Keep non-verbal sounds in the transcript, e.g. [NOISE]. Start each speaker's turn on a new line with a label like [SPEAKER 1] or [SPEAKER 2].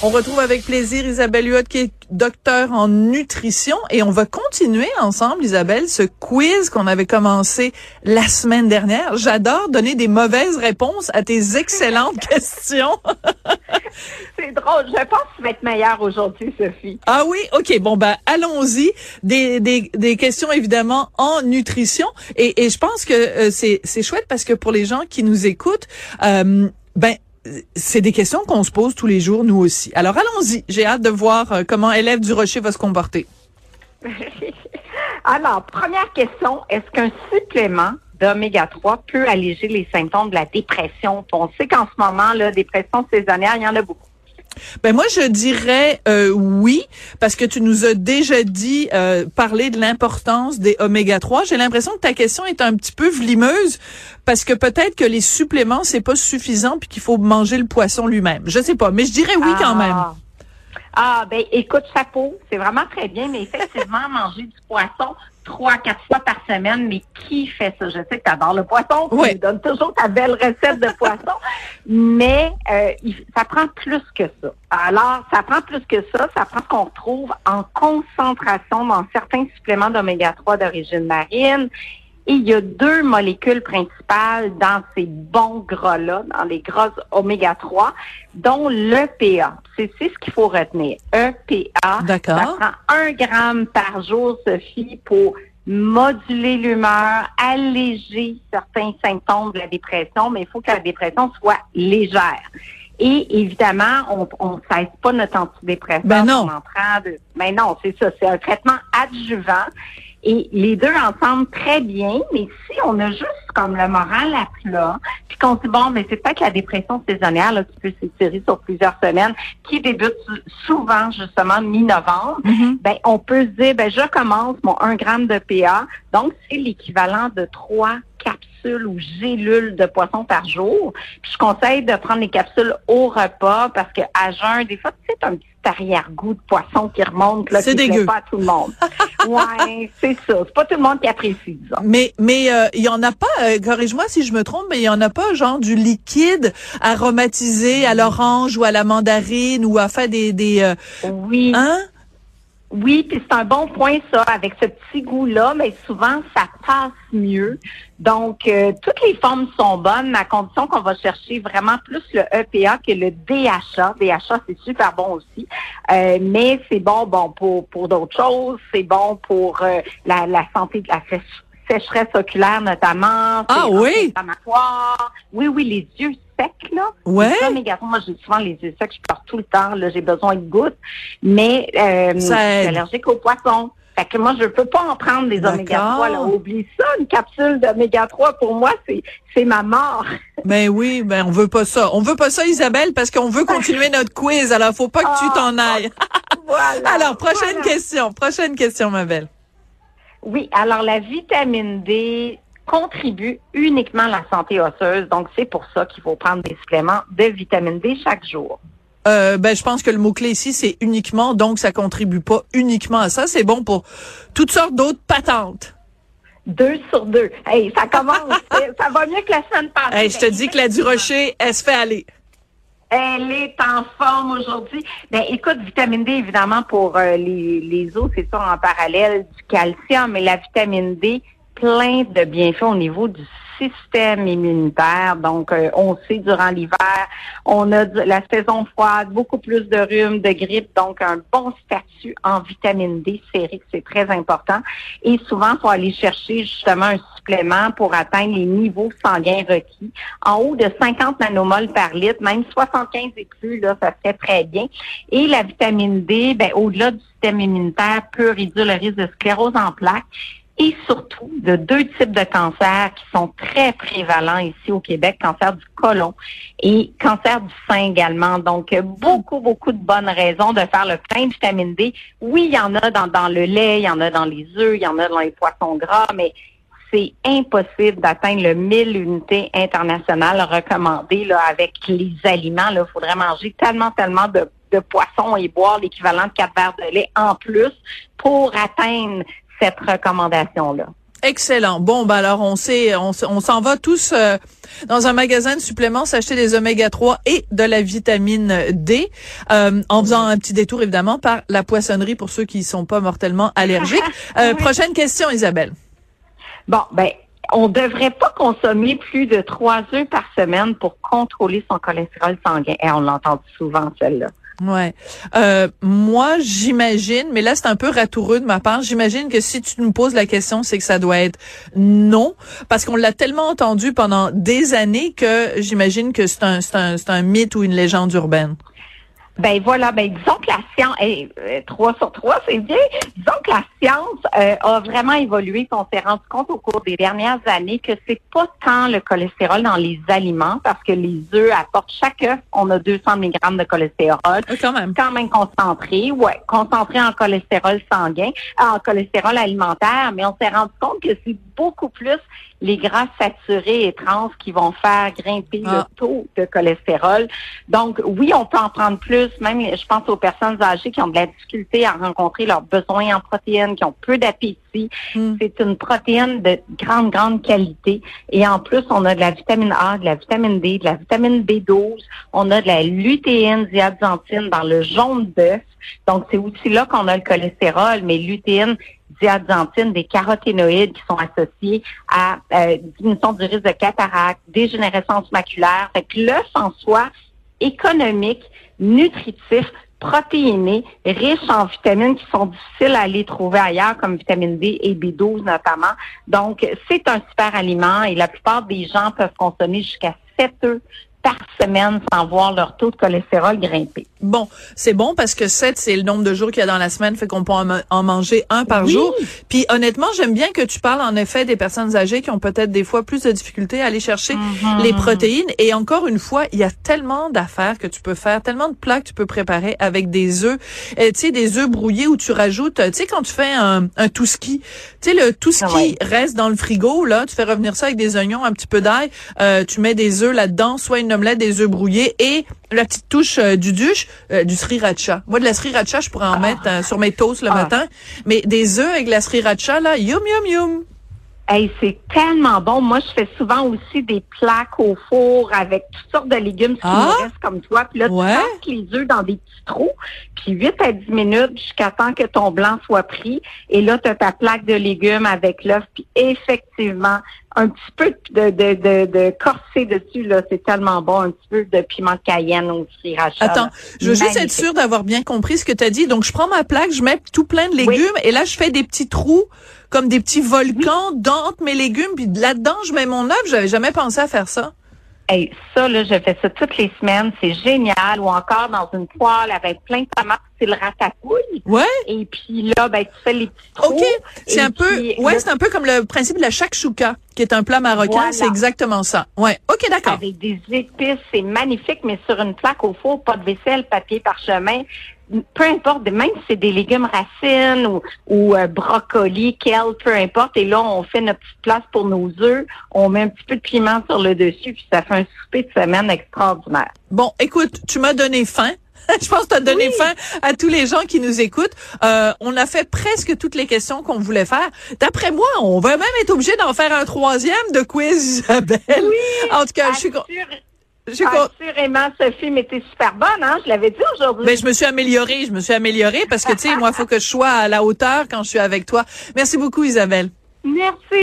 [SPEAKER 1] On retrouve avec plaisir Isabelle Huot qui est docteur en nutrition et on va continuer ensemble, Isabelle, ce quiz qu'on avait commencé la semaine dernière. J'adore donner des mauvaises réponses à tes excellentes [LAUGHS] questions.
[SPEAKER 2] C'est drôle. Je pense que tu vas être meilleure aujourd'hui, Sophie.
[SPEAKER 1] Ah oui? OK. Bon, ben, allons-y. Des, des, des questions, évidemment, en nutrition. Et, et je pense que euh, c'est, c'est chouette parce que pour les gens qui nous écoutent, euh, ben, c'est des questions qu'on se pose tous les jours, nous aussi. Alors allons-y. J'ai hâte de voir euh, comment élève du Rocher va se comporter. [LAUGHS]
[SPEAKER 2] Alors, première question, est-ce qu'un supplément d'oméga 3 peut alléger les symptômes de la dépression? On sait qu'en ce moment, la dépression saisonnière, il y en a beaucoup.
[SPEAKER 1] Ben moi je dirais euh, oui parce que tu nous as déjà dit euh, parler de l'importance des oméga 3. J'ai l'impression que ta question est un petit peu vlimeuse parce que peut-être que les suppléments c'est pas suffisant puis qu'il faut manger le poisson lui-même. Je sais pas, mais je dirais oui quand même.
[SPEAKER 2] Ah. ah, ben écoute, chapeau, c'est vraiment très bien, mais effectivement, [LAUGHS] manger du poisson trois, quatre fois par semaine, mais qui fait ça? Je sais que tu adores le poisson, tu
[SPEAKER 1] Oui.
[SPEAKER 2] nous donnes toujours ta belle recette de poisson, mais euh, il- ça prend plus que ça. Alors, ça prend plus que ça, ça prend ce qu'on retrouve en concentration dans certains suppléments d'oméga 3 d'origine marine. Et il y a deux molécules principales dans ces bons gras-là, dans les gras oméga 3, dont l'EPA. C'est c'est ce qu'il faut retenir. EPA.
[SPEAKER 1] D'accord.
[SPEAKER 2] Ça prend un gramme par jour, Sophie, pour moduler l'humeur, alléger certains symptômes de la dépression, mais il faut que la dépression soit légère. Et évidemment, on ne cesse pas notre antidépresseur.
[SPEAKER 1] Ben non.
[SPEAKER 2] en train de... Mais non, c'est ça. C'est un traitement adjuvant. Et les deux ensemble très bien, mais si on a juste comme le moral à plat, puis qu'on se dit, bon, mais c'est peut-être la dépression saisonnière là, qui peut s'étirer sur plusieurs semaines, qui débute sou- souvent justement mi-novembre,
[SPEAKER 1] Mhm.
[SPEAKER 2] ben on peut se dire, ben je commence mon 1 gramme de PA, donc c'est l'équivalent de trois capsules ou gélules de poisson par jour. Puis je conseille de prendre les capsules au repas parce que à jeun, des fois, tu un petit arrière-goût de poisson qui remonte, là,
[SPEAKER 1] C'est
[SPEAKER 2] qui
[SPEAKER 1] dégueu.
[SPEAKER 2] pas à tout le monde. [LAUGHS] ouais, c'est ça. C'est pas tout le monde qui apprécie ça.
[SPEAKER 1] Mais mais euh, il y en a pas. euh, Corrige-moi si je me trompe, mais il y en a pas genre du liquide aromatisé à l'orange ou à la mandarine ou à faire des des euh,
[SPEAKER 2] Oui.
[SPEAKER 1] hein?
[SPEAKER 2] Oui, puis c'est un bon point ça, avec ce petit goût-là, mais souvent ça passe mieux. Donc, euh, toutes les formes sont bonnes, à condition qu'on va chercher vraiment plus le EPA que le DHA. DHA, c'est super bon aussi, Euh, mais c'est bon, bon pour pour d'autres choses. C'est bon pour euh, la, la santé de la sèche- sécheresse oculaire notamment.
[SPEAKER 1] Ah oui?
[SPEAKER 2] Oui, oui, les yeux secs là.
[SPEAKER 1] Ouais.
[SPEAKER 2] Les oméga 3, moi j'ai souvent les yeux secs, je pleure tout le temps, là, j'ai besoin de gouttes, mais euh, je suis
[SPEAKER 1] Ça
[SPEAKER 2] allergique aux poissons. Fait que moi, je peux pas en prendre des oméga 3. Là. Oublie ça, une capsule d'oméga 3, pour moi, c'est c'est ma mort. [LAUGHS]
[SPEAKER 1] Ben oui, ben on veut pas ça. On veut pas ça, Isabelle, parce qu'on veut continuer notre quiz. Alors faut pas que tu
[SPEAKER 2] Ah,
[SPEAKER 1] t'en ailles.
[SPEAKER 2] voilà. [LAUGHS]
[SPEAKER 1] Alors prochaine
[SPEAKER 2] Voilà.
[SPEAKER 1] question. Prochaine question, ma belle.
[SPEAKER 2] Oui, alors la vitamine D contribue uniquement à la santé osseuse, donc c'est pour ça qu'il faut prendre des suppléments de vitamine D chaque jour.
[SPEAKER 1] Euh, ben je pense que le mot clé ici c'est uniquement, donc ça contribue pas uniquement à ça. C'est bon pour toutes sortes d'autres patentes.
[SPEAKER 2] Deux sur deux. Hey, ça commence. [LAUGHS] ça va mieux que la semaine passée.
[SPEAKER 1] Hey, je te dis que la du rocher, elle se fait aller.
[SPEAKER 2] Elle est en forme aujourd'hui. Ben, écoute, vitamine D, évidemment, pour euh, les, les os, c'est ça en parallèle du calcium, mais la vitamine D, plein de bienfaits au niveau du système immunitaire. Donc, euh, on sait durant l'hiver, on a la saison froide, beaucoup plus de rhume, de grippe, donc un bon statut en vitamine D sérique, c'est très important. Et souvent, il faut aller chercher justement un supplément pour atteindre les niveaux sanguins requis. En haut de 50 nanomoles par litre, même 75 et plus, là, ça serait très bien. Et la vitamine D, ben, au-delà du système immunitaire, peut réduire le risque de sclérose en plaques et surtout de deux types de cancers qui sont très prévalents ici au Québec, cancer du côlon et cancer du sein également. Donc, beaucoup, beaucoup de bonnes raisons de faire le plein de vitamine D. Oui, il y en a dans, dans le lait, il y en a dans les œufs, il y en a dans les poissons gras, mais c'est impossible d'atteindre le 1000 unités internationales recommandées là, avec les aliments. Il faudrait manger tellement, tellement de, de poissons et boire l'équivalent de quatre verres de lait en plus pour atteindre cette recommandation-là.
[SPEAKER 1] Excellent. Bon, bah alors on sait, on, s'en va tous euh, dans un magasin de suppléments s'acheter des oméga 3 et de la vitamine D, euh, en faisant un petit détour évidemment par la poissonnerie pour ceux qui sont pas mortellement allergiques. [LAUGHS] Euh, prochaine question, Isabelle.
[SPEAKER 2] Bon, ben on devrait pas consommer plus de trois œufs par semaine pour contrôler son cholestérol sanguin. Et on l'entend souvent celle-là.
[SPEAKER 1] Ouais. Euh, moi, j'imagine, mais là c'est un peu ratoureux de ma part. J'imagine que si tu nous poses la question, c'est que ça doit être non, parce qu'on l'a tellement entendu pendant des années que j'imagine que c'est un, c'est un, c'est un mythe ou une légende urbaine.
[SPEAKER 2] Ben voilà, ben disons que la science, hey, 3 euh, sur 3, c'est bien. Disons que la science euh, a vraiment évolué. On s'est rendu compte au cours des dernières années que c'est pas tant le cholestérol dans les aliments, parce que les œufs apportent chaque œuf, on a 200 mg de cholestérol.
[SPEAKER 1] quand même.
[SPEAKER 2] Quand même concentré, ouais, concentré en cholestérol sanguin, en cholestérol alimentaire, mais on s'est rendu compte que c'est beaucoup plus les gras saturés et trans qui vont faire grimper le ah. taux de cholestérol. Donc, oui, on peut en prendre plus, même, je pense aux personnes âgées qui ont de la difficulté à rencontrer leurs besoins en protéines, qui ont peu d'appétit. Hmm. C'est une protéine de grande, grande qualité. Et en plus, on a de la vitamine A, de la vitamine D, de la vitamine B12. On a de la lutéine, diaxanthine dans le jaune d'œuf. Donc, c'est aussi là qu'on a le cholestérol, mais lutéine, diaxanthine, des caroténoïdes qui sont associés à euh, diminution du risque de cataracte, dégénérescence maculaire. Fait que l'œuf en soi, économique, nutritif, protéiné, riche en vitamines qui sont difficiles à aller trouver ailleurs, comme vitamine D et B12 notamment. Donc, c'est un super aliment et la plupart des gens peuvent consommer jusqu'à 7 œufs par semaine sans voir leur taux de cholestérol grimper.
[SPEAKER 1] Bon, c'est bon parce que 7, c'est le nombre de jours qu'il y a dans la semaine, fait qu'on peut en, manger un par jour. Puis honnêtement, j'aime bien que tu parles en effet des personnes âgées qui ont peut-être des fois plus de difficultés à aller chercher mm-hmm. les protéines. Et encore une fois, il y a tellement d'affaires que tu peux faire, tellement de plats que tu peux préparer avec des œufs. Euh, tu sais, des œufs brouillés où tu rajoutes, tu sais, quand tu fais un, un tout ski, tu sais, le tout ski reste dans le frigo, là, tu fais revenir ça avec des oignons, un petit peu d'ail, euh, tu mets des œufs là-dedans, soit une omelette, des œufs brouillés et la petite touche euh, du duche, euh, du sriracha. Moi, de la sriracha, je pourrais en ah. mettre euh, sur mes toasts le ah. matin. Mais des œufs avec de la sriracha, là, yum, yum, yum.
[SPEAKER 2] Hey, c'est tellement bon. Moi, je fais souvent aussi des plaques au four avec toutes sortes de légumes qui ah? me restent comme toi. Puis là, tu passes les œufs dans des petits trous, puis 8 à 10 minutes jusqu'à temps que ton blanc soit pris. Et là, tu as ta plaque de légumes avec l'œuf. Puis effectivement, un petit peu de, de, de, de corset dessus, là, c'est tellement bon. Un petit peu de piment de cayenne aussi, Rachel.
[SPEAKER 1] Attends, je veux juste être sûre d'avoir bien compris ce que tu as dit. Donc, je prends ma plaque, je mets tout plein de légumes et là, je fais des petits trous comme des petits volcans dans mes légumes, puis là-dedans, je mets mon œuf. J'avais jamais pensé à faire ça.
[SPEAKER 2] Hey, ça, là, je fais ça toutes les semaines. C'est génial. Ou encore dans une poêle avec plein de tomates, c'est le ratatouille.
[SPEAKER 1] Ouais.
[SPEAKER 2] Et puis là, ben, tu fais les petits trous.
[SPEAKER 1] OK. C'est un peu, ouais, c'est un peu comme le principe de la shakshuka, qui est un plat marocain. C'est exactement ça. Ouais. OK, d'accord.
[SPEAKER 2] Avec des épices, c'est magnifique, mais sur une plaque au four, pas de vaisselle, papier parchemin peu importe, même si c'est des légumes racines ou, ou euh, brocoli, kale, peu importe. Et là, on fait notre petite place pour nos œufs. On met un petit peu de piment sur le dessus, puis ça fait un souper de semaine extraordinaire.
[SPEAKER 1] Bon, écoute, tu m'as donné faim. [LAUGHS] Je pense que tu as donné faim à tous les gens qui nous écoutent. Euh, on a fait presque toutes les questions qu'on voulait faire. D'après moi, on va même être obligé d'en faire un troisième de quiz, Isabelle.
[SPEAKER 2] Oui,
[SPEAKER 1] en tout cas, je suis
[SPEAKER 2] Assurément, Sophie, mais t'es super bonne, hein? Je l'avais dit aujourd'hui.
[SPEAKER 1] Mais ben, je me suis améliorée, je me suis améliorée parce que, tu sais, moi, il faut que je sois à la hauteur quand je suis avec toi. Merci beaucoup, Isabelle.
[SPEAKER 2] Merci.